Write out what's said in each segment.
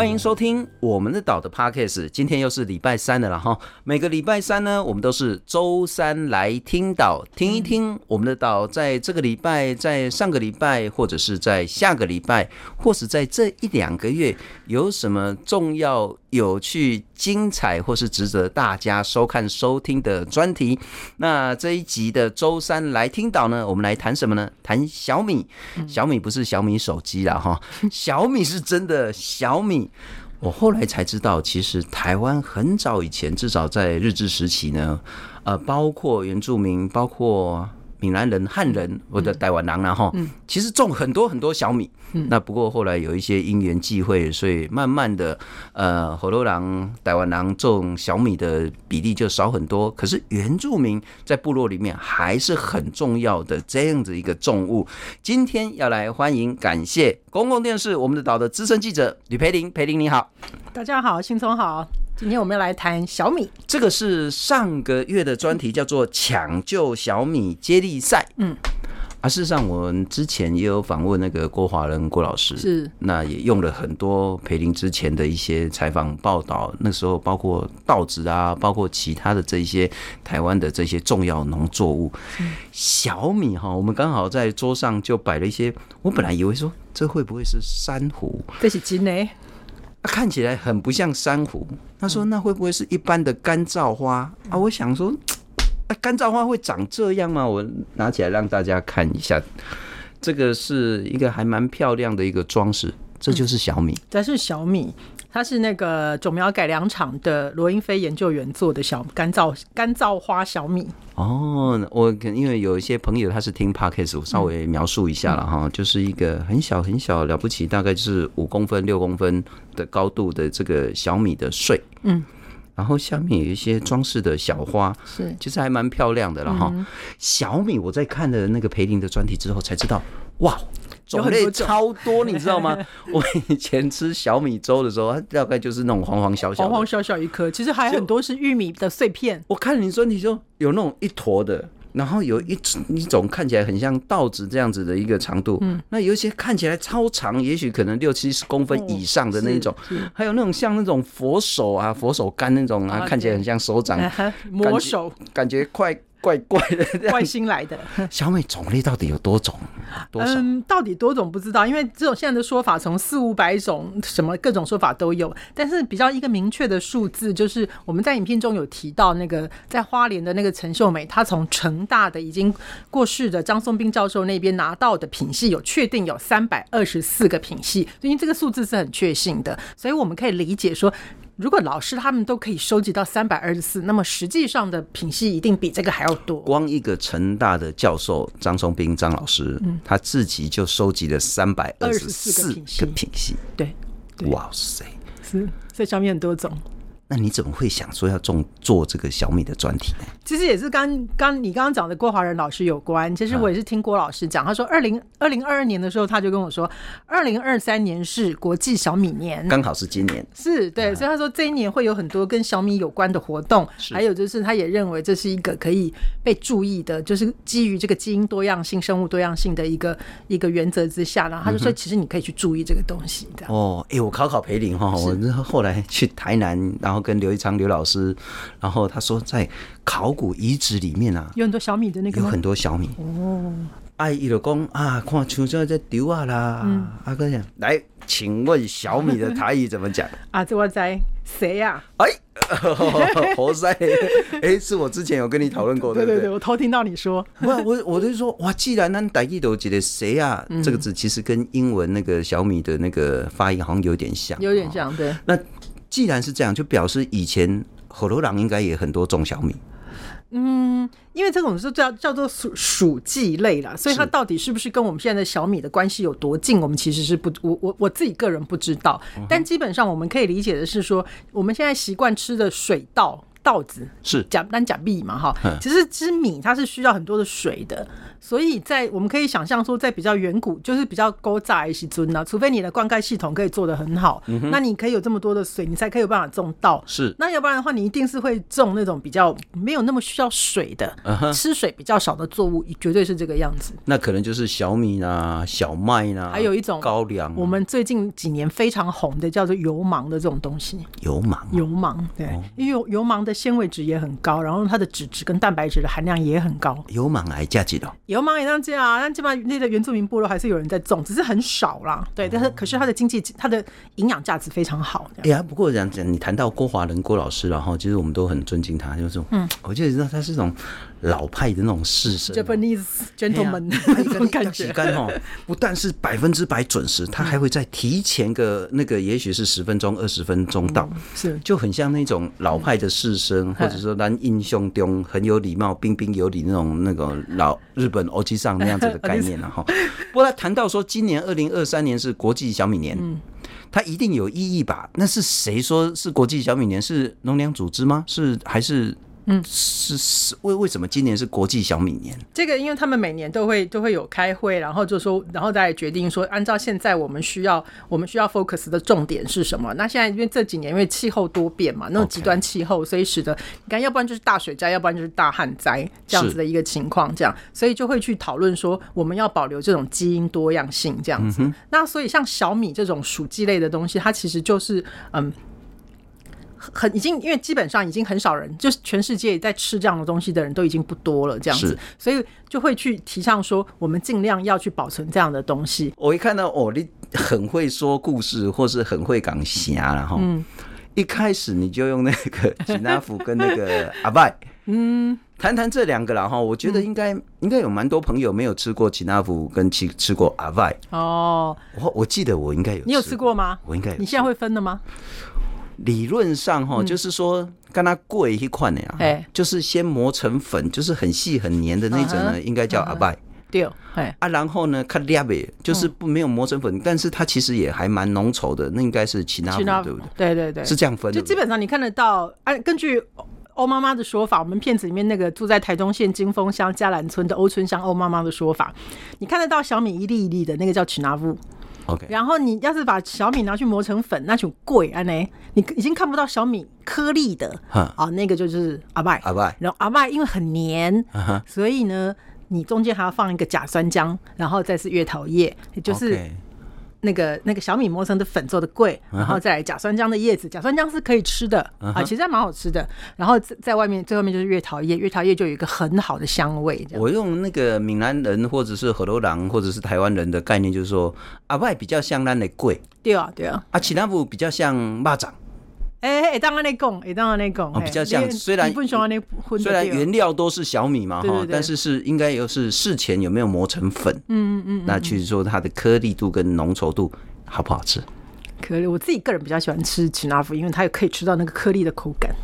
欢迎收听我们的岛的 Podcast。今天又是礼拜三的了哈。每个礼拜三呢，我们都是周三来听岛，听一听我们的岛在这个礼拜、在上个礼拜，或者是在下个礼拜，或是在这一两个月有什么重要、有趣、精彩，或是值得大家收看、收听的专题。那这一集的周三来听岛呢，我们来谈什么呢？谈小米。小米不是小米手机啦哈，小米是真的小米。我后来才知道，其实台湾很早以前，至少在日治时期呢，呃，包括原住民，包括。闽南人、汉人，或者台湾人然后，其实种很多很多小米。那不过后来有一些因缘际会，所以慢慢的，呃，火头狼、台湾狼种小米的比例就少很多。可是原住民在部落里面还是很重要的这样子一个重物。今天要来欢迎、感谢公共电视我们的岛的资深记者吕培林，培林你好，大家好，信聪好。今天我们要来谈小米，这个是上个月的专题，叫做“抢救小米接力赛”。嗯，啊，事实上我们之前也有访问那个郭华仁郭老师，是那也用了很多培林之前的一些采访报道，那时候包括稻子啊，包括其他的这一些台湾的这些重要农作物。小米哈，我们刚好在桌上就摆了一些，我本来以为说这会不会是珊瑚？这是真的。啊，看起来很不像珊瑚。他说：“那会不会是一般的干燥花啊？”我想说，啊，干燥花会长这样吗？我拿起来让大家看一下，这个是一个还蛮漂亮的一个装饰。这就是小米，这是小米。它是那个种苗改良场的罗英飞研究员做的小干燥干燥花小米。哦，我因为有一些朋友他是听 Podcast，我稍微描述一下了哈，就是一个很小很小了不起，大概就是五公分六公分的高度的这个小米的穗。嗯，然后下面有一些装饰的小花，是其实还蛮漂亮的了哈。小米我在看了那个培林的专题之后才知道，哇。种类超多，你知道吗？我以前吃小米粥的时候，它大概就是那种黄黄小小、黄黄小小一颗，其实还有很多是玉米的碎片。我看你专题就有那种一坨的，然后有一一种看起来很像稻子这样子的一个长度，嗯，那有一些看起来超长，也许可能六七十公分以上的那一种，还有那种像那种佛手啊、佛手柑那种啊，看起来很像手掌 魔手，感觉快。怪怪的，外星来的 小美种类到底有多种？多少？嗯，到底多种不知道，因为这种现在的说法从四五百种，什么各种说法都有。但是比较一个明确的数字，就是我们在影片中有提到那个在花莲的那个陈秀美，她从成大的已经过世的张松斌教授那边拿到的品系，有确定有三百二十四个品系，因为这个数字是很确信的，所以我们可以理解说。如果老师他们都可以收集到三百二十四，那么实际上的品系一定比这个还要多。光一个成大的教授张松斌张老师，嗯，他自己就收集了三百二十四个品系。对，哇塞，是，所以上面很多种。那你怎么会想说要重做这个小米的专题呢？其实也是刚刚你刚刚讲的郭华仁老师有关。其实我也是听郭老师讲，他说二零二零二二年的时候，他就跟我说，二零二三年是国际小米年，刚好是今年。是对，所以他说这一年会有很多跟小米有关的活动，还有就是他也认为这是一个可以被注意的，就是基于这个基因多样性、生物多样性的一个一个原则之下，然后他就说，其实你可以去注意这个东西的。哦，哎，我考考培林哈，我后来去台南，然后。跟刘一昌刘老师，然后他说在考古遗址里面啊，有很多小米的那个，有很多小米哦。哎，伊就讲啊，看像这在丢啊啦。嗯、啊，哥讲来，请问小米的台语怎么讲？啊，这我在谁呀？哎，活塞，哎，是我之前有跟你讨论过的。对对对，我偷听到你说。不，我我就说哇，既然那台语都觉得谁呀？这个字其实跟英文那个小米的那个发音好像有点像，有点像，对。那既然是这样，就表示以前火头狼应该也很多种小米。嗯，因为这种是叫叫做属属稷类啦，所以它到底是不是跟我们现在的小米的关系有多近，我们其实是不，我我我自己个人不知道。但基本上我们可以理解的是说，我们现在习惯吃的水稻。稻子是。假单假币嘛哈，嗯其实其实米它是需要很多的水的，所以在我们可以想象说，在比较远古就是比较高炸一些尊呢，除非你的灌溉系统可以做得很好，嗯那你可以有这么多的水，你才可以有办法种稻。是。那要不然的话，你一定是会种那种比较没有那么需要水的，吃水比较少的作物，绝对是这个样子。那可能就是小米啦、小麦啦，还有一种高粱，我们最近几年非常红的叫做油芒的这种东西，油芒，油芒对，哦。因为油油芒的纤维值也很高，然后它的脂质跟蛋白质的含量也很高。油芒癌价值的。油芒也这样但基本上那个原住民部落还是有人在种，只是很少啦。对，但是可是它的经济、它的营养价值非常好。哎呀，不过这样讲，你谈到郭华仁郭老师，然后其实我们都很尊敬他，就是嗯，我就知道他是一种老派的那种士绅。Japanese gentleman 那 种感觉。时间哦，不但是百分之百准时，他还会在提前个那个，也许是十分钟、二十分钟到，是就很像那种老派的士绅，或者说咱印象中很有礼貌、彬彬有礼那种那个老日本欧吉桑那样子的概念了 哈。不过他谈到说，今年二零二三年是国际小米年，它一定有意义吧？那是谁说是国际小米年？是农粮组织吗？是还是？嗯，是是为为什么今年是国际小米年？这个，因为他们每年都会都会有开会，然后就说，然后再决定说，按照现在我们需要我们需要 focus 的重点是什么？那现在因为这几年因为气候多变嘛，那种极端气候，所以使得你看，要不然就是大水灾，要不然就是大旱灾这样子的一个情况，这样，所以就会去讨论说，我们要保留这种基因多样性这样子。那所以像小米这种薯稷类的东西，它其实就是嗯。很已经，因为基本上已经很少人，就是全世界在吃这样的东西的人都已经不多了，这样子，所以就会去提倡说，我们尽量要去保存这样的东西。我一看到哦，你很会说故事，或是很会讲侠然后嗯，一开始你就用那个 吉纳福跟那个阿拜，嗯，谈谈这两个了哈。我觉得应该、嗯、应该有蛮多朋友没有吃过吉纳福跟吃吃过阿拜哦。我我记得我应该有，你有吃过吗？我应该有。你现在会分的吗？理论上哈，就是说跟它贵一块的呀，就是先磨成粉，就是很细很黏的那种呢，应该叫阿拜。对，啊，然后呢，看裂呗，就是不没有磨成粉，但是它其实也还蛮浓稠的，那应该是奇纳福，对不对？对对对，是这样分的。就基本上你看得到，按根据欧妈妈的说法，我们片子里面那个住在台东县金峰乡嘉兰村的欧春香欧妈妈的说法，你看得到小米一粒一粒的那个叫奇纳福。然后你要是把小米拿去磨成粉，那就贵啊！呢，你已经看不到小米颗粒的，啊、哦，那个就是阿拜阿拜。然后阿拜因为很黏，uh. 所以呢，你中间还要放一个假酸浆，然后再是月桃叶，也就是。Okay. 那个那个小米磨成的粉做的贵，然后再来甲酸姜的叶子，甲酸姜是可以吃的啊，其实还蛮好吃的。然后在外面最后面就是月桃叶，月桃叶就有一个很好的香味。我用那个闽南人或者是河洛人或者是台湾人的概念，就是说阿外比较像咱的贵，对啊对啊，啊其他部比较像蚂蚱。哎、欸，当然那讲，哎，当然那讲，比较像。虽然虽然原料都是小米嘛，哈，但是是应该又是事前有没有磨成粉？嗯嗯嗯。那去说它的颗粒度跟浓稠度好不好吃？颗粒，我自己个人比较喜欢吃奇纳福，因为它也可以吃到那个颗粒的口感。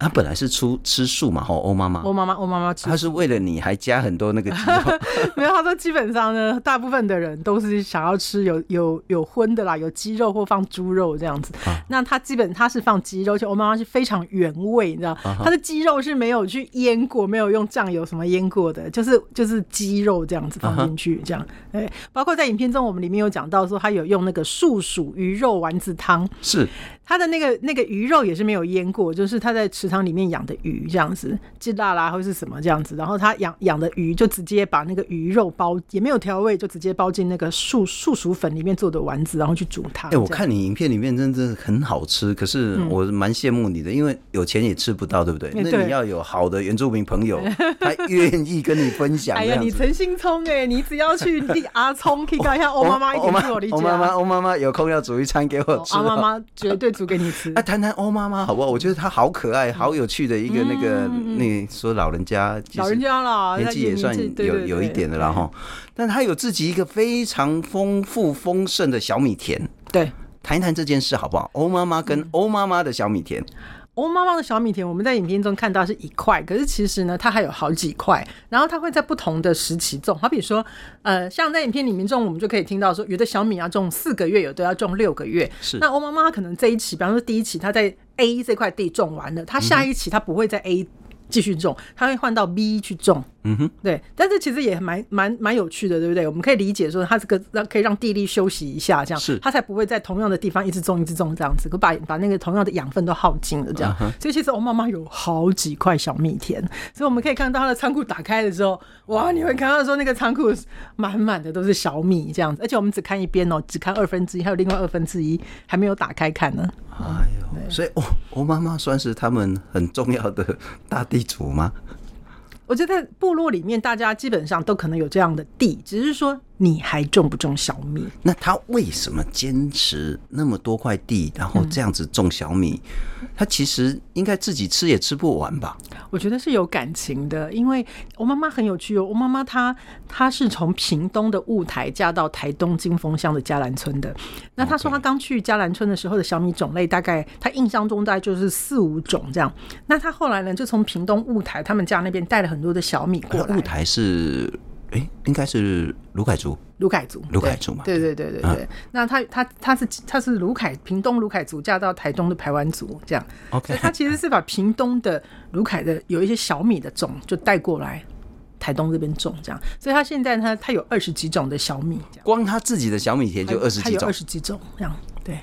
他本来是出吃素嘛，吼，欧妈妈，欧妈妈，欧妈妈吃，他是为了你还加很多那个鸡肉，没有，他说基本上呢，大部分的人都是想要吃有有有荤的啦，有鸡肉或放猪肉这样子。啊、那他基本他是放鸡肉，而且欧妈妈是非常原味，你知道，他、啊、的鸡肉是没有去腌过，没有用酱油什么腌过的，就是就是鸡肉这样子放进去，这样。哎、啊，包括在影片中，我们里面有讲到说，他有用那个素薯鱼肉丸子汤，是他的那个那个鱼肉也是没有腌过，就是他在池塘里面养的鱼这样子，鸡辣啦或是什么这样子，然后他养养的鱼就直接把那个鱼肉包，也没有调味，就直接包进那个素素薯粉里面做的丸子，然后去煮它。哎、欸，我看你影片里面真的很好吃，可是我蛮羡慕你的、嗯，因为有钱也吃不到，对不对？那你要有好的原住民朋友，他愿意跟你分享。哎呀，你诚心聪哎，你只要去地阿聪，可以看一下欧妈妈一起去我的妈妈，欧妈妈有空要煮一餐给我吃。欧妈妈绝对煮给你吃。哎、啊，谈谈欧妈妈好不好？我觉得她好可爱，好有趣的一个那个。嗯，那说老人家，老人家了，年纪也算有有一点的了哈。但她有自己一个非常丰富丰盛的小米田。对，谈一谈这件事好不好？欧妈妈跟欧妈妈的小米田。欧妈妈的小米田，我们在影片中看到是一块，可是其实呢，它还有好几块，然后它会在不同的时期种。好比说，呃，像在影片里面种，我们就可以听到说，有的小米要种四个月，有的要种六个月。是。那欧妈妈可能这一期，比方说第一期，她在 A 这块地种完了，她下一期她不会在 A 继续种，她会换到 B 去种。嗯哼，对，但是其实也蛮蛮蛮有趣的，对不对？我们可以理解说，它这个让可以让地力休息一下，这样，是它才不会在同样的地方一直种一直种这样子，可把把那个同样的养分都耗尽了，这样。所以其实欧妈妈有好几块小米田，所以我们可以看到它的仓库打开的时候，哇，你会看到说那个仓库满满的都是小米这样子，而且我们只看一边哦，只看二分之一，还有另外二分之一还没有打开看呢。哎呦，所以哦，欧妈妈算是他们很重要的大地主吗？我觉得在部落里面，大家基本上都可能有这样的地，只是说你还种不种小米？那他为什么坚持那么多块地，然后这样子种小米？嗯、他其实应该自己吃也吃不完吧？我觉得是有感情的，因为我妈妈很有趣哦。我妈妈她她是从屏东的雾台嫁到台东金峰乡的嘉兰村的。那她说她刚去嘉兰村的时候的小米种类，大概她印象中大概就是四五种这样。那她后来呢，就从屏东雾台他们家那边带了很多的小米过来。雾台是，哎、欸，应该是卢凯族。卢凯族，卢凯族嘛。对对对对对。嗯、那他他他是他是卢凯屏东卢凯族嫁到台东的台湾族这样。OK。所以他其实是把屏东的卢凯的有一些小米的种就带过来台东这边种这样。所以他现在他他有二十几种的小米，光他自己的小米田就二十几种，二十几种这样。对。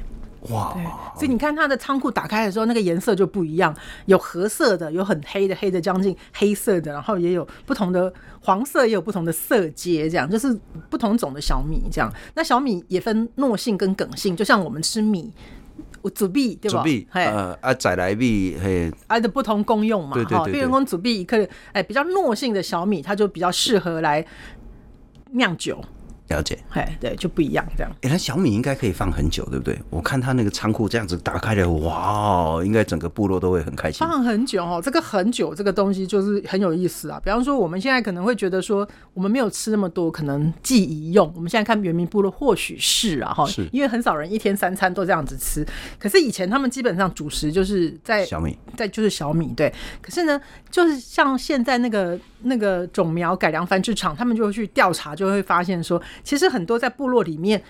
哇，所以你看它的仓库打开的时候，那个颜色就不一样，有褐色的，有很黑的，黑的将近黑色的，然后也有不同的黄色，也有不同的色阶，这样就是不同种的小米这样。那小米也分糯性跟梗性，就像我们吃米，煮米对吧？米呃啊，再来米嘿，啊的不同功用嘛，哈。比如说煮米，可哎比较糯性的小米，它就比较适合来酿酒。了解，哎，对，就不一样这样。哎，那小米应该可以放很久，对不对？我看他那个仓库这样子打开了，哇，应该整个部落都会很开心。放很久哦，这个很久，这个东西就是很有意思啊。比方说，我们现在可能会觉得说，我们没有吃那么多，可能记忆用。我们现在看原民部落，或许是啊，哈，是因为很少人一天三餐都这样子吃。可是以前他们基本上主食就是在小米，在就是小米，对。可是呢，就是像现在那个那个种苗改良繁殖场，他们就会去调查，就会发现说。其实很多在部落里面。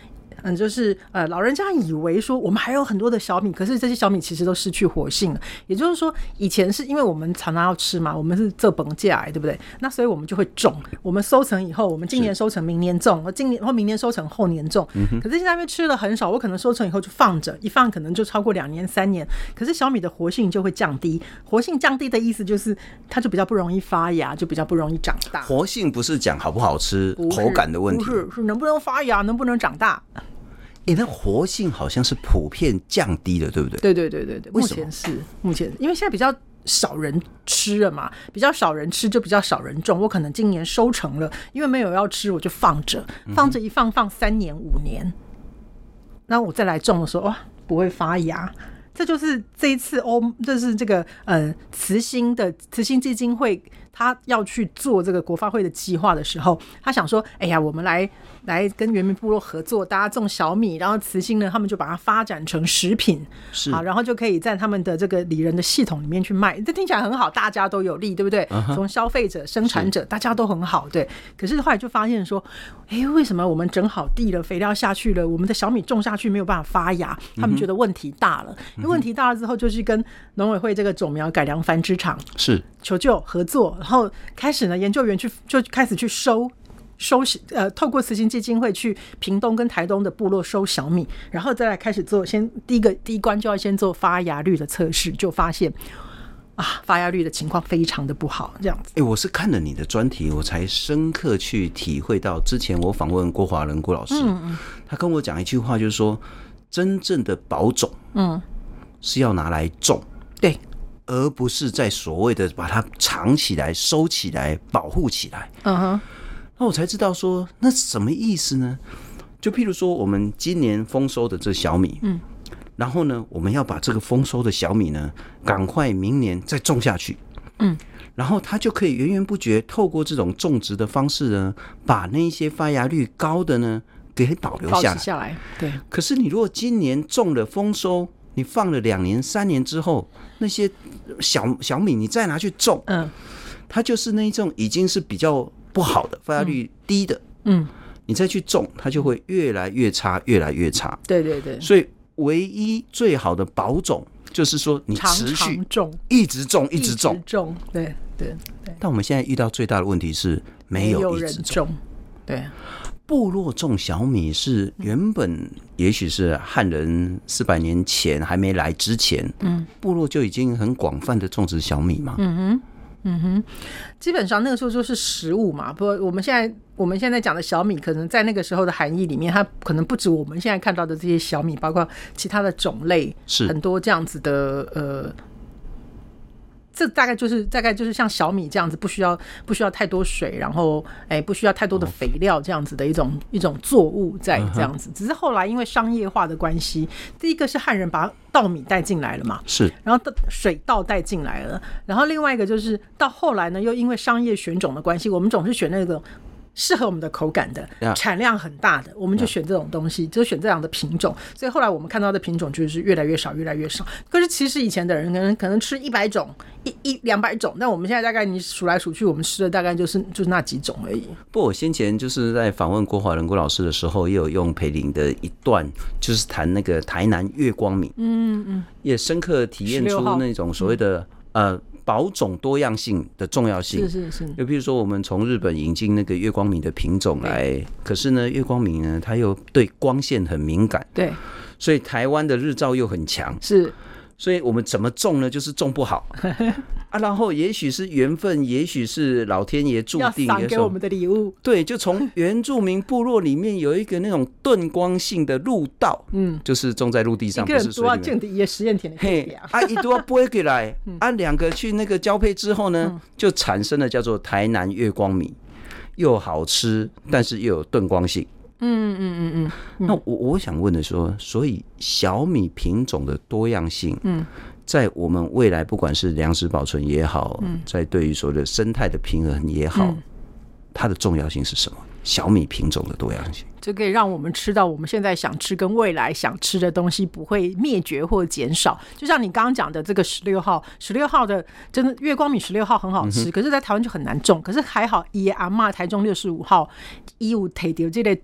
嗯，就是呃，老人家以为说我们还有很多的小米，可是这些小米其实都失去活性了。也就是说，以前是因为我们常常要吃嘛，我们是这本价，对不对？那所以我们就会种，我们收成以后，我们今年收成，明年种，今年或明年收成，后年种。可是现在因为吃的很少，我可能收成以后就放着，一放可能就超过两年、三年。可是小米的活性就会降低，活性降低的意思就是它就比较不容易发芽，就比较不容易长大。活性不是讲好不好吃、口感的问题，不是，是能不能发芽，能不能长大。你的活性好像是普遍降低的，对不对？对对对对对，目前是目前，因为现在比较少人吃了嘛，比较少人吃就比较少人种。我可能今年收成了，因为没有要吃，我就放着，放着一放放三年五年，那我再来种的时候，哇，不会发芽。这就是这一次欧，这是这个呃慈心的慈心基金会，他要去做这个国发会的计划的时候，他想说，哎呀，我们来。来跟原民部落合作，大家种小米，然后慈心呢，他们就把它发展成食品，是啊，然后就可以在他们的这个里人的系统里面去卖，这听起来很好，大家都有利，对不对？从、uh-huh, 消费者、生产者，大家都很好，对。可是后来就发现说，哎，为什么我们整好地了，肥料下去了，我们的小米种下去没有办法发芽？他们觉得问题大了，因为问题大了之后，就去跟农委会这个种苗改良繁殖场是求救合作，然后开始呢，研究员去就开始去收。收呃，透过慈心基金会去屏东跟台东的部落收小米，然后再来开始做，先第一个第一关就要先做发芽率的测试，就发现啊，发芽率的情况非常的不好，这样子。哎、欸，我是看了你的专题，我才深刻去体会到，之前我访问郭华仁郭老师，嗯嗯，他跟我讲一句话，就是说，真正的保种，嗯，是要拿来种，对，而不是在所谓的把它藏起来、收起来、保护起来，嗯哼。那我才知道说，那什么意思呢？就譬如说，我们今年丰收的这小米，嗯，然后呢，我们要把这个丰收的小米呢，赶快明年再种下去，嗯，然后它就可以源源不绝透过这种种植的方式呢，把那些发芽率高的呢给保留下来。下来，对。可是你如果今年种了丰收，你放了两年、三年之后，那些小小米你再拿去种，嗯，它就是那种已经是比较。不好的发芽率低的，嗯，你再去种，它就会越来越差，越来越差。对对对。所以唯一最好的保种，就是说你持续种，一直种，一直种，种，对对对。但我们现在遇到最大的问题是没有人种，对。部落种小米是原本也许是汉人四百年前还没来之前，嗯，部落就已经很广泛的种植小米嘛，嗯哼，嗯哼，基本上那个时候就是食物嘛。不过我们现在我们现在讲的小米，可能在那个时候的含义里面，它可能不止我们现在看到的这些小米，包括其他的种类，是很多这样子的呃。这大概就是大概就是像小米这样子，不需要不需要太多水，然后哎不需要太多的肥料这样子的一种一种作物在这样子。只是后来因为商业化的关系，第一个是汉人把稻米带进来了嘛，是，然后水稻带进来了，然后另外一个就是到后来呢，又因为商业选种的关系，我们总是选那个。适合我们的口感的，产量很大的，我们就选这种东西，就选这样的品种。所以后来我们看到的品种就是越来越少，越来越少。可是其实以前的人可能可能吃一百种，一一两百种，但我们现在大概你数来数去，我们吃的大概就是就是那几种而已。不，我先前就是在访问郭华仁郭老师的时候，也有用培林的一段，就是谈那个台南月光米，嗯嗯，也深刻体验出那种所谓的呃。保种多样性的重要性，是是是。就比如说，我们从日本引进那个月光米的品种来，可是呢，月光米呢，它又对光线很敏感，对，所以台湾的日照又很强，是。所以我们怎么种呢？就是种不好 啊。然后也许是缘分，也许是老天爷注定要给我们的礼物。对，就从原住民部落里面有一个那种钝光性的路道，嗯，就是种在陆地上，不是水里面。也实验田的嘿，啊，一多播回来，啊，两个去那个交配之后呢，就产生了叫做台南月光米，又好吃，但是又有钝光性。嗯嗯嗯嗯，那我我想问的说，所以小米品种的多样性，嗯，在我们未来不管是粮食保存也好，嗯，在对于所谓的生态的平衡也好，它的重要性是什么？小米品种的多样性，就可以让我们吃到我们现在想吃跟未来想吃的东西不会灭绝或减少。就像你刚刚讲的这个十六号，十六号的真的月光米十六号很好吃，可是在台湾就很难种。可是还好，爷阿妈台中六十五号一五台丢这类。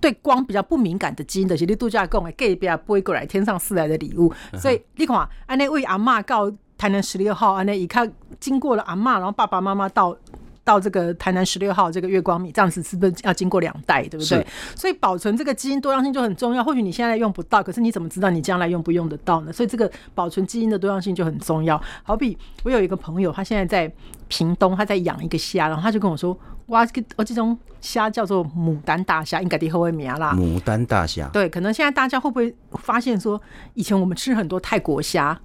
对光比较不敏感的基因的，是你度假贡给别不会过来天上赐来的礼物。所以你看，安尼为阿嬷告台南十六号，安尼一看经过了阿嬷，然后爸爸妈妈到到这个台南十六号这个月光米，这样子是不是要经过两代，对不对？所以保存这个基因多样性就很重要。或许你现在用不到，可是你怎么知道你将来用不用得到呢？所以这个保存基因的多样性就很重要。好比我有一个朋友，他现在在屏东，他在养一个虾，然后他就跟我说。哇，这个我这种虾叫做牡丹大虾，应该的后会名啦。牡丹大虾，对，可能现在大家会不会发现说，以前我们吃很多泰国虾，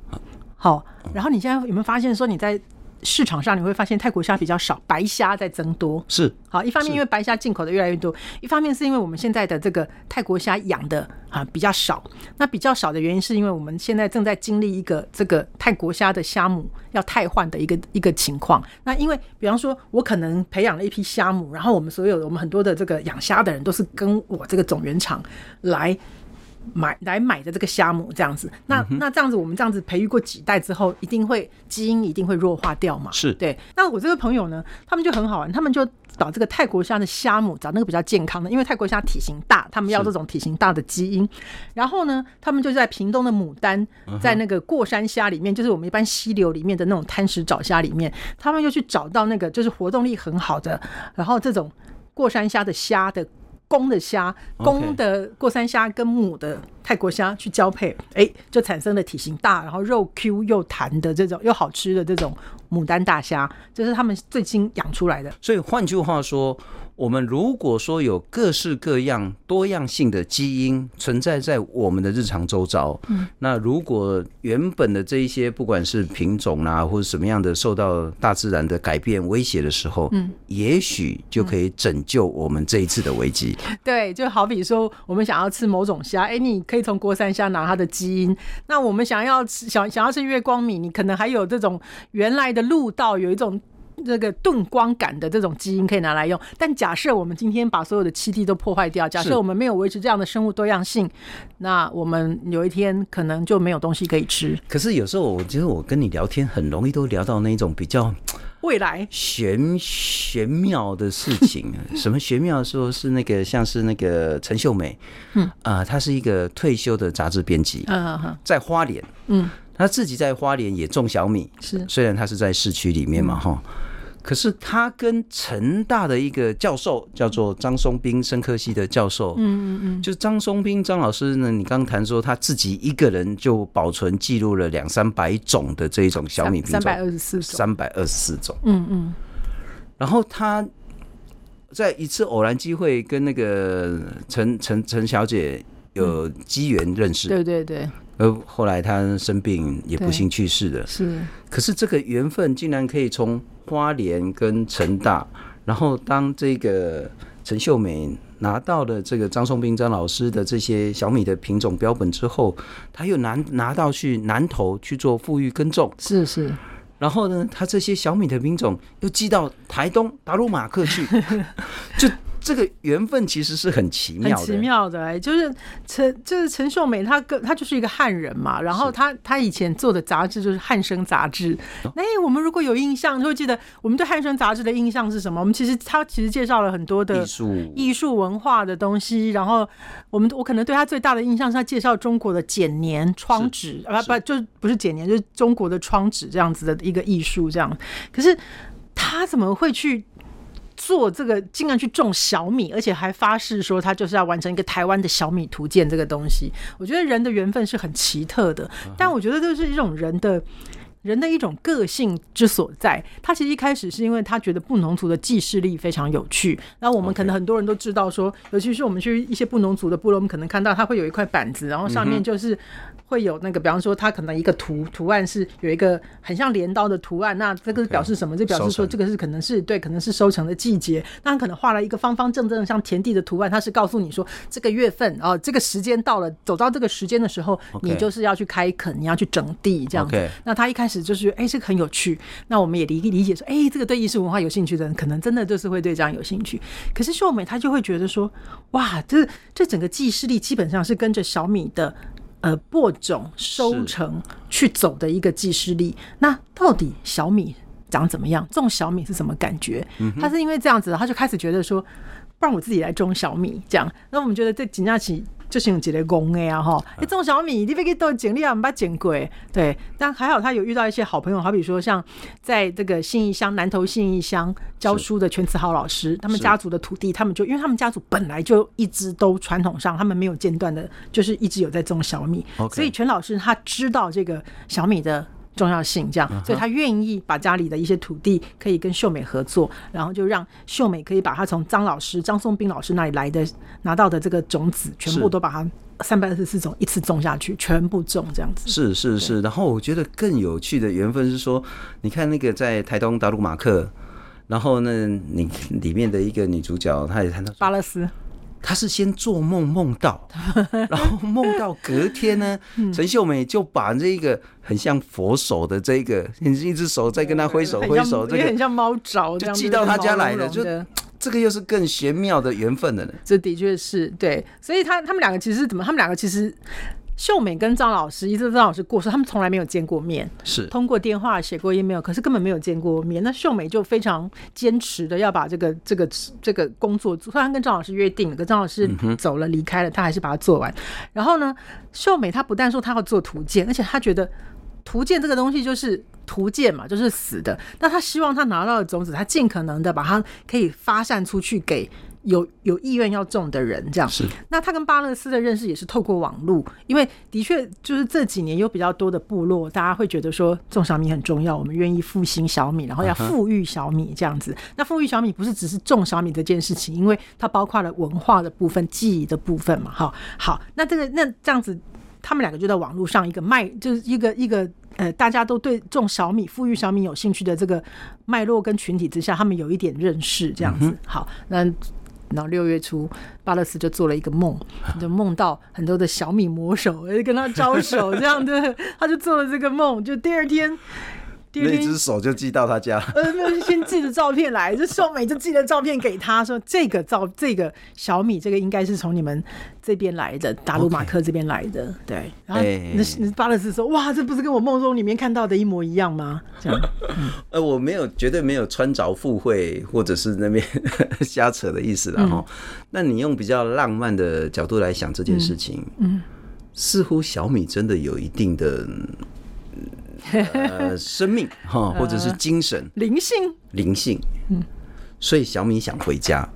好，然后你现在有没有发现说你在。市场上你会发现泰国虾比较少，白虾在增多。是，好，一方面因为白虾进口的越来越多，一方面是因为我们现在的这个泰国虾养的啊比较少。那比较少的原因是因为我们现在正在经历一个这个泰国虾的虾母要汰换的一个一个情况。那因为比方说，我可能培养了一批虾母，然后我们所有的我们很多的这个养虾的人都是跟我这个总原厂来。买来买的这个虾母这样子，那那这样子，我们这样子培育过几代之后，一定会基因一定会弱化掉嘛？是对。那我这个朋友呢，他们就很好玩，他们就找这个泰国虾的虾母，找那个比较健康的，因为泰国虾体型大，他们要这种体型大的基因。然后呢，他们就在屏东的牡丹，在那个过山虾里面，就是我们一般溪流里面的那种贪食沼虾里面，他们又去找到那个就是活动力很好的，然后这种过山虾的虾的。公的虾，公的过山虾跟母的泰国虾去交配，哎，就产生了体型大，然后肉 Q 又弹的这种又好吃的这种牡丹大虾，这是他们最近养出来的。所以换句话说。我们如果说有各式各样多样性的基因存在在我们的日常周遭，嗯，那如果原本的这一些不管是品种啊或者什么样的受到大自然的改变威胁的时候，嗯，也许就可以拯救我们这一次的危机。对，就好比说我们想要吃某种虾，哎，你可以从国山虾拿它的基因；那我们想要吃想想要吃月光米，你可能还有这种原来的路道有一种。这个钝光感的这种基因可以拿来用，但假设我们今天把所有的栖地都破坏掉，假设我们没有维持这样的生物多样性，那我们有一天可能就没有东西可以吃。可是有时候我觉得我跟你聊天很容易都聊到那种比较未来玄玄妙的事情。什么玄妙？说是那个像是那个陈秀美，嗯啊，她是一个退休的杂志编辑，嗯，在花莲，嗯。他自己在花莲也种小米，是。虽然他是在市区里面嘛，哈、嗯。可是他跟成大的一个教授叫做张松斌，生科系的教授，嗯嗯嗯，就张松斌张老师呢，你刚谈说他自己一个人就保存记录了两三百种的这一种小米品种，三百二十四种，三百二十四种，嗯嗯。然后他在一次偶然机会跟那个陈陈陈小姐有机缘认识，对对对。而后来他生病也不幸去世了，是。可是这个缘分竟然可以从花莲跟成大，然后当这个陈秀美拿到了这个张松斌张老师的这些小米的品种标本之后，他又拿拿到去南投去做富裕耕种，是是。然后呢，他这些小米的品种又寄到台东达鲁马克去，就。这个缘分其实是很奇妙的，很奇妙的哎，就是陈就是陈秀美，她跟她就是一个汉人嘛，然后她她以前做的杂志就是《汉生》杂志。哎，我们如果有印象，就会记得我们对《汉生》杂志的印象是什么？我们其实他其实介绍了很多的艺术艺术文化的东西，然后我们我可能对他最大的印象是他介绍中国的剪年窗纸啊，不就不是剪年，就是中国的窗纸这样子的一个艺术这样。可是他怎么会去？做这个，竟然去种小米，而且还发誓说他就是要完成一个台湾的小米图鉴这个东西。我觉得人的缘分是很奇特的，但我觉得这是一种人的。人的一种个性之所在，他其实一开始是因为他觉得布农族的记事力非常有趣。那我们可能很多人都知道说，尤其是我们去一些布农族的部落，我们可能看到他会有一块板子，然后上面就是会有那个，比方说他可能一个图图案是有一个很像镰刀的图案，那这个是表示什么？这表示说这个是可能是对，可能是收成的季节。那他可能画了一个方方正正像田地的图案，他是告诉你说这个月份哦，这个时间到了，走到这个时间的时候，你就是要去开垦，你要去整地这样子。那他一开始。就是哎，这个很有趣。那我们也理理解说，哎，这个对艺术文化有兴趣的人，可能真的就是会对这样有兴趣。可是秀美她就会觉得说，哇，这这整个记事力基本上是跟着小米的呃播种、收成去走的一个记事力。那到底小米长怎么样？种小米是什么感觉？他是因为这样子，他就开始觉得说，不然我自己来种小米这样。那我们觉得这紧张起。就是用几类工的啊，哈！你种小米，你别给都经历啊，不把剪过。对，但还好他有遇到一些好朋友，好比说像在这个信义乡南投信义乡教书的全慈豪老师，他们家族的土地，他们就因为他们家族本来就一直都传统上，他们没有间断的，就是一直有在种小米，所以全老师他知道这个小米的。重要性这样，所以他愿意把家里的一些土地可以跟秀美合作，然后就让秀美可以把他从张老师张松斌老师那里来的拿到的这个种子，全部都把它三百二十四种一次种下去，全部种这样子。是是是，然后我觉得更有趣的缘分是说，你看那个在台东达鲁马克，然后呢，你里面的一个女主角，她也谈到巴勒斯。他是先做梦梦到，然后梦到隔天呢，陈秀美就把这个很像佛手的这个，一只手在跟他挥手挥手，这个很像猫爪，就寄到他家来的，就这个又是更玄妙的缘分的呢。这的确是对，所以他他们两个其实是怎么？他们两个其实。秀美跟张老师，一直张老师过世，他们从来没有见过面，是通过电话写过 email，可是根本没有见过面。那秀美就非常坚持的要把这个这个这个工作做，虽然跟张老师约定了，可张老师走了离开了，他还是把它做完。然后呢，秀美她不但说她要做图鉴，而且她觉得图鉴这个东西就是图鉴嘛，就是死的。那她希望她拿到的种子，她尽可能的把它可以发散出去给。有有意愿要种的人，这样是。那他跟巴勒斯的认识也是透过网络，因为的确就是这几年有比较多的部落，大家会觉得说种小米很重要，我们愿意复兴小米，然后要富裕小米这样子。那富裕小米不是只是种小米这件事情，因为它包括了文化的部分、记忆的部分嘛。哈，好，那这个那这样子，他们两个就在网络上一个卖，就是一个一个呃，大家都对种小米、富裕小米有兴趣的这个脉络跟群体之下，他们有一点认识这样子。好，那。然后六月初，巴勒斯就做了一个梦，就梦到很多的小米魔手，跟他招手 这样的，他就做了这个梦，就第二天。那只手就寄到他家，呃，没有，先寄的照片来，就秀美就寄了照片给他说，这个照这个小米，这个应该是从你们这边来的，达鲁马克这边来的，对。然后那那巴勒斯说，哇，这不是跟我梦中里面看到的一模一样吗？这样，呃，我没有，绝对没有穿着附会或者是那边 瞎扯的意思了哈。那你用比较浪漫的角度来想这件事情，嗯，似乎小米真的有一定的。呃生命哈，或者是精神。灵性。灵性，嗯，所以小米想回家，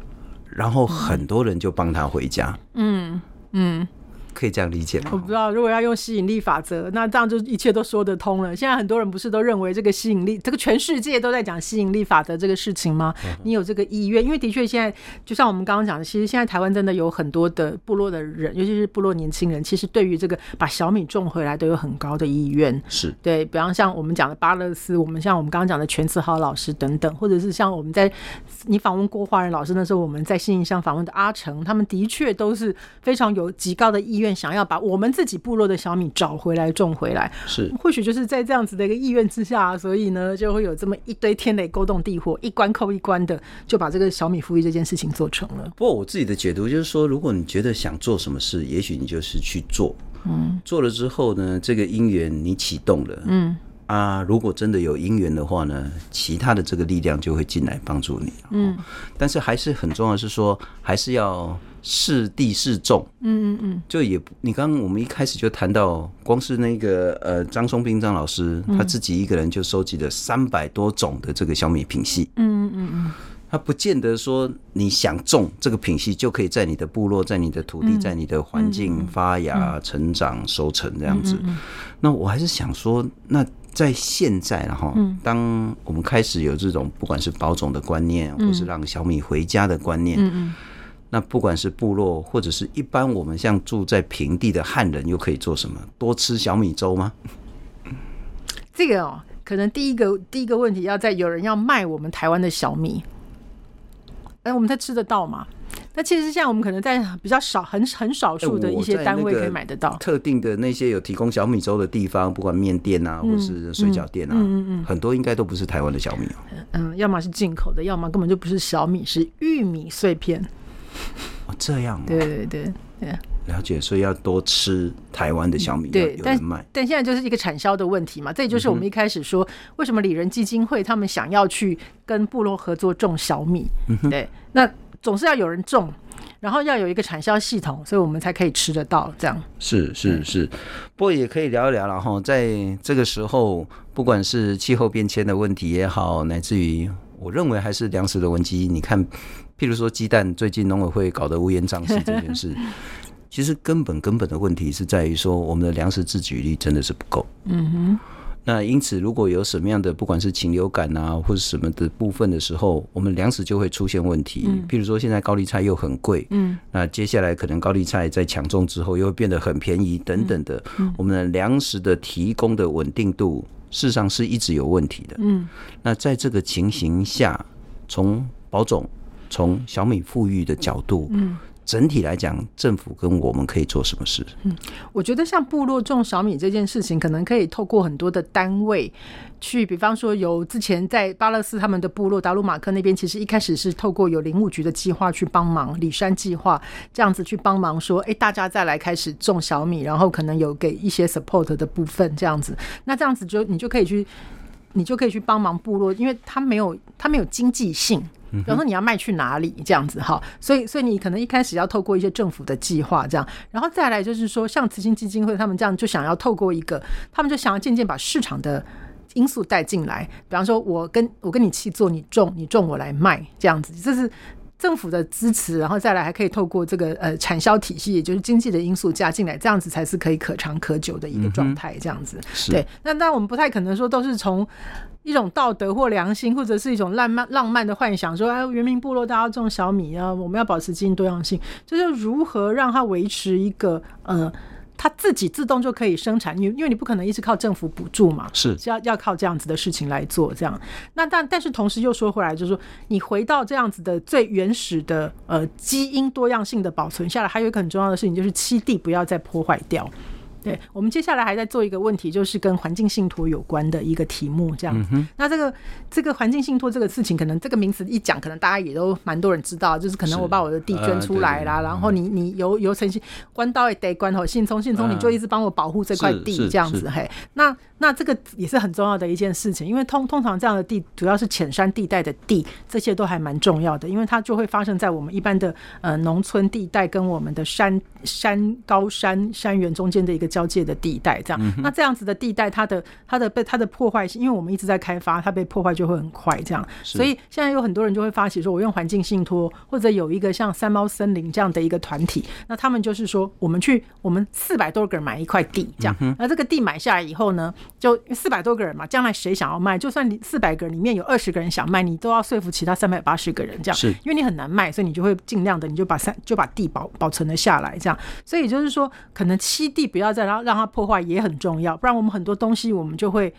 然后很多人就帮他回家，嗯嗯。可以这样理解吗？我不知道，如果要用吸引力法则，那这样就一切都说得通了。现在很多人不是都认为这个吸引力，这个全世界都在讲吸引力法则这个事情吗？你有这个意愿？因为的确现在就像我们刚刚讲的，其实现在台湾真的有很多的部落的人，尤其是部落年轻人，其实对于这个把小米种回来都有很高的意愿。是对，比方像我们讲的巴勒斯，我们像我们刚刚讲的全慈豪老师等等，或者是像我们在你访问郭华仁老师那时候，我们在信义乡访问的阿成，他们的确都是非常有极高的意愿。想要把我们自己部落的小米找回来种回来，是或许就是在这样子的一个意愿之下，所以呢就会有这么一堆天雷勾动地火，一关扣一关的就把这个小米富裕这件事情做成了。不过我自己的解读就是说，如果你觉得想做什么事，也许你就是去做，嗯，做了之后呢，这个因缘你启动了，嗯。啊，如果真的有因缘的话呢，其他的这个力量就会进来帮助你。嗯，但是还是很重要的是说，还是要适地适种。嗯嗯嗯，就也你刚刚我们一开始就谈到，光是那个呃张松斌张老师他自己一个人就收集了三百多种的这个小米品系。嗯嗯嗯，他不见得说你想种这个品系就可以在你的部落、在你的土地、在你的环境发芽、成长、收成这样子。那我还是想说，那。在现在，然后当我们开始有这种不管是保种的观念，或是让小米回家的观念，那不管是部落或者是一般我们像住在平地的汉人，又可以做什么？多吃小米粥吗？这个哦，可能第一个第一个问题要在有人要卖我们台湾的小米，哎，我们才吃得到吗？那其实现在我们可能在比较少、很很少数的一些单位可以买得到特定的那些有提供小米粥的地方，不管面店啊，或是水饺店啊，嗯嗯，很多应该都不是台湾的小米哦。嗯，要么是进口的，要么根本就不是小米，是玉米碎片。哦，这样。对对对对，了解。所以要多吃台湾的小米，对，但但现在就是一个产销的问题嘛。这也就是我们一开始说，为什么里仁基金会他们想要去跟部落合作种小米？对，那。总是要有人种，然后要有一个产销系统，所以我们才可以吃得到。这样是是是，不过也可以聊一聊了哈。在这个时候，不管是气候变迁的问题也好，乃至于我认为还是粮食的危机，你看，譬如说鸡蛋，最近农委会搞得乌烟瘴气这件事，其实根本根本的问题是在于说，我们的粮食自给率真的是不够。嗯哼。那因此，如果有什么样的不管是禽流感啊，或者什么的部分的时候，我们粮食就会出现问题。嗯，譬如说现在高丽菜又很贵，嗯，那接下来可能高丽菜在抢种之后又会变得很便宜等等的，我们的粮食的提供的稳定度事实上是一直有问题的。嗯，那在这个情形下，从保种、从小米富裕的角度，嗯。整体来讲，政府跟我们可以做什么事？嗯，我觉得像部落种小米这件事情，可能可以透过很多的单位去，比方说有之前在巴勒斯他们的部落达鲁马克那边，其实一开始是透过有林务局的计划去帮忙，里山计划这样子去帮忙说，哎，大家再来开始种小米，然后可能有给一些 support 的部分这样子，那这样子就你就可以去，你就可以去帮忙部落，因为它没有它没有经济性。比方说你要卖去哪里这样子哈，所以所以你可能一开始要透过一些政府的计划这样，然后再来就是说像慈心基金会他们这样就想要透过一个，他们就想要渐渐把市场的因素带进来，比方说我跟我跟你去做，你种你种我来卖这样子，这是。政府的支持，然后再来还可以透过这个呃产销体系，也就是经济的因素加进来，这样子才是可以可长可久的一个状态。这样子，嗯、对。那当然我们不太可能说都是从一种道德或良心，或者是一种浪漫浪漫的幻想，说哎，原民部落大家种小米啊，我们要保持基因多样性，就是如何让它维持一个呃。它自己自动就可以生产，因因为你不可能一直靠政府补助嘛，是要要靠这样子的事情来做这样。那但但是同时又说回来，就是说你回到这样子的最原始的呃基因多样性的保存下来，还有一个很重要的事情就是栖地不要再破坏掉。对，我们接下来还在做一个问题，就是跟环境信托有关的一个题目，这样。嗯、那这个这个环境信托这个事情，可能这个名词一讲，可能大家也都蛮多人知道，就是可能我把我的地捐出来啦，呃、然后你你由由诚信关到也得关好信聪信聪，你就一直帮我保护这块地这样子嘿。那那这个也是很重要的一件事情，因为通通常这样的地主要是浅山地带的地，这些都还蛮重要的，因为它就会发生在我们一般的呃农村地带跟我们的山山高山山原中间的一个交界的地带，这样。嗯、那这样子的地带，它的它的被它的破坏性，因为我们一直在开发，它被破坏就会很快，这样。所以现在有很多人就会发起说，我用环境信托，或者有一个像三猫森林这样的一个团体，那他们就是说，我们去我们四百多个人买一块地，这样。那、嗯、这个地买下来以后呢，就四百多个人嘛，将来谁想要卖，就算你四百个人里面有二十个人想卖，你都要说服其他三百八十个人这样，是因为你很难卖，所以你就会尽量的，你就把三就把地保保存了下来，这样。所以就是说，可能七地不要再让让它破坏也很重要，不然我们很多东西我们就会。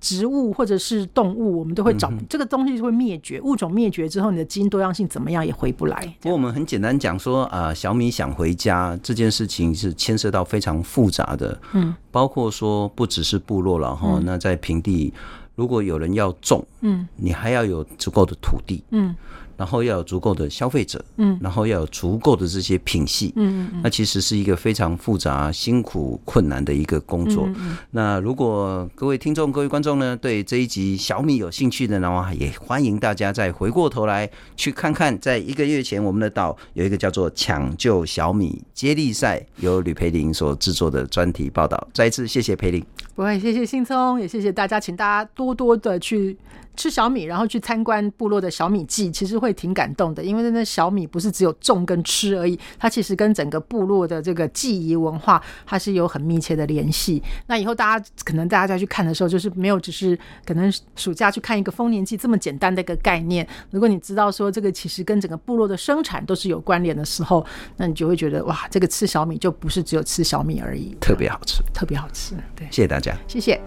植物或者是动物，我们都会找、嗯、这个东西会灭绝，物种灭绝之后，你的基因多样性怎么样也回不来。不过我们很简单讲说，啊、呃，小米想回家这件事情是牵涉到非常复杂的，嗯，包括说不只是部落了哈、嗯，那在平地如果有人要种，嗯，你还要有足够的土地，嗯。然后要有足够的消费者，嗯，然后要有足够的这些品系，嗯嗯，那其实是一个非常复杂、辛苦、困难的一个工作。嗯，那如果各位听众、各位观众呢，对这一集小米有兴趣的话，也欢迎大家再回过头来去看看，在一个月前我们的岛有一个叫做“抢救小米接力赛”，由吕培林所制作的专题报道。再一次谢谢培林，不会，谢谢信聪，也谢谢大家，请大家多多的去。吃小米，然后去参观部落的小米祭，其实会挺感动的，因为那小米不是只有种跟吃而已，它其实跟整个部落的这个记忆文化，它是有很密切的联系。那以后大家可能大家再去看的时候，就是没有只是可能暑假去看一个丰年祭这么简单的一个概念。如果你知道说这个其实跟整个部落的生产都是有关联的时候，那你就会觉得哇，这个吃小米就不是只有吃小米而已，特别好吃，特别好吃。对，谢谢大家，谢谢。